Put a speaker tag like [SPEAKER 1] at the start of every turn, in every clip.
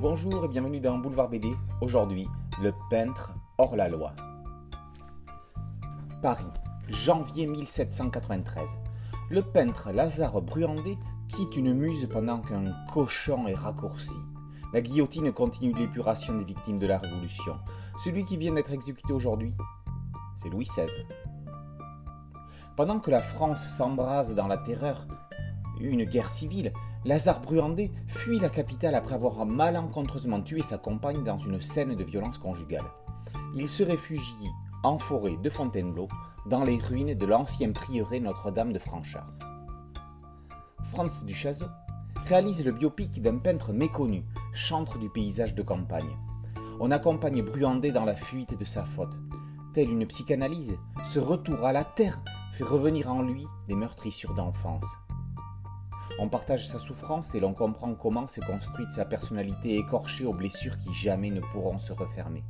[SPEAKER 1] Bonjour et bienvenue dans Boulevard BD. Aujourd'hui, le peintre hors la loi. Paris, janvier 1793. Le peintre Lazare Bruandé quitte une muse pendant qu'un cochon est raccourci. La guillotine continue l'épuration des victimes de la Révolution. Celui qui vient d'être exécuté aujourd'hui, c'est Louis XVI. Pendant que la France s'embrase dans la terreur, une guerre civile, Lazare Bruandé fuit la capitale après avoir malencontreusement tué sa compagne dans une scène de violence conjugale. Il se réfugie en forêt de Fontainebleau, dans les ruines de l'ancien prieuré Notre-Dame de Franchard. Franz Duchazot réalise le biopic d'un peintre méconnu, chantre du paysage de campagne. On accompagne Bruandé dans la fuite de sa faute. Telle une psychanalyse, ce retour à la terre fait revenir en lui des meurtrissures d'enfance. On partage sa souffrance et l'on comprend comment s'est construite sa personnalité écorchée aux blessures qui jamais ne pourront se refermer.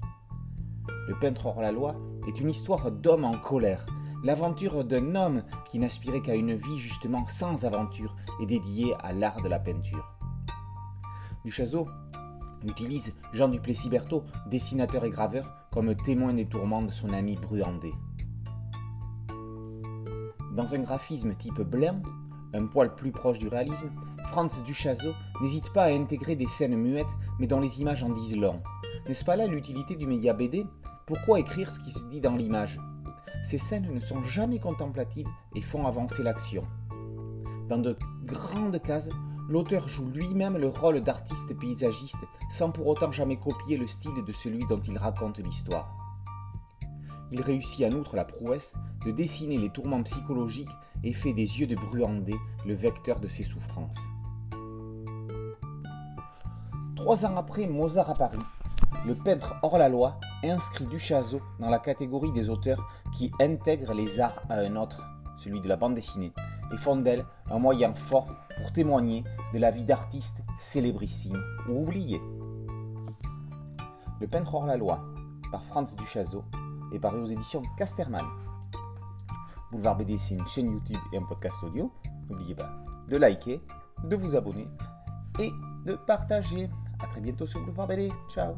[SPEAKER 1] Le peintre hors la loi est une histoire d'homme en colère, l'aventure d'un homme qui n'aspirait qu'à une vie justement sans aventure et dédiée à l'art de la peinture. Duchazot utilise Jean Duplessis-Berthaud, dessinateur et graveur, comme témoin des tourments de son ami Bruandé. Dans un graphisme type blanc, un poil plus proche du réalisme, Franz Duchazot n'hésite pas à intégrer des scènes muettes mais dont les images en disent long. N'est-ce pas là l'utilité du média BD Pourquoi écrire ce qui se dit dans l'image? Ces scènes ne sont jamais contemplatives et font avancer l'action. Dans de grandes cases, l'auteur joue lui-même le rôle d'artiste paysagiste sans pour autant jamais copier le style de celui dont il raconte l'histoire. Il réussit en outre la prouesse de dessiner les tourments psychologiques et fait des yeux de Bruandé le vecteur de ses souffrances. Trois ans après Mozart à Paris, le peintre hors la loi inscrit Duchazot dans la catégorie des auteurs qui intègrent les arts à un autre, celui de la bande dessinée, et font d'elle un moyen fort pour témoigner de la vie d'artistes célébrissimes ou oubliés. Le peintre hors la loi, par Franz Duchazot, est paru aux éditions Casterman. Boulevard BD, c'est une chaîne YouTube et un podcast audio. N'oubliez pas de liker, de vous abonner et de partager. A très bientôt sur Boulevard BD. Ciao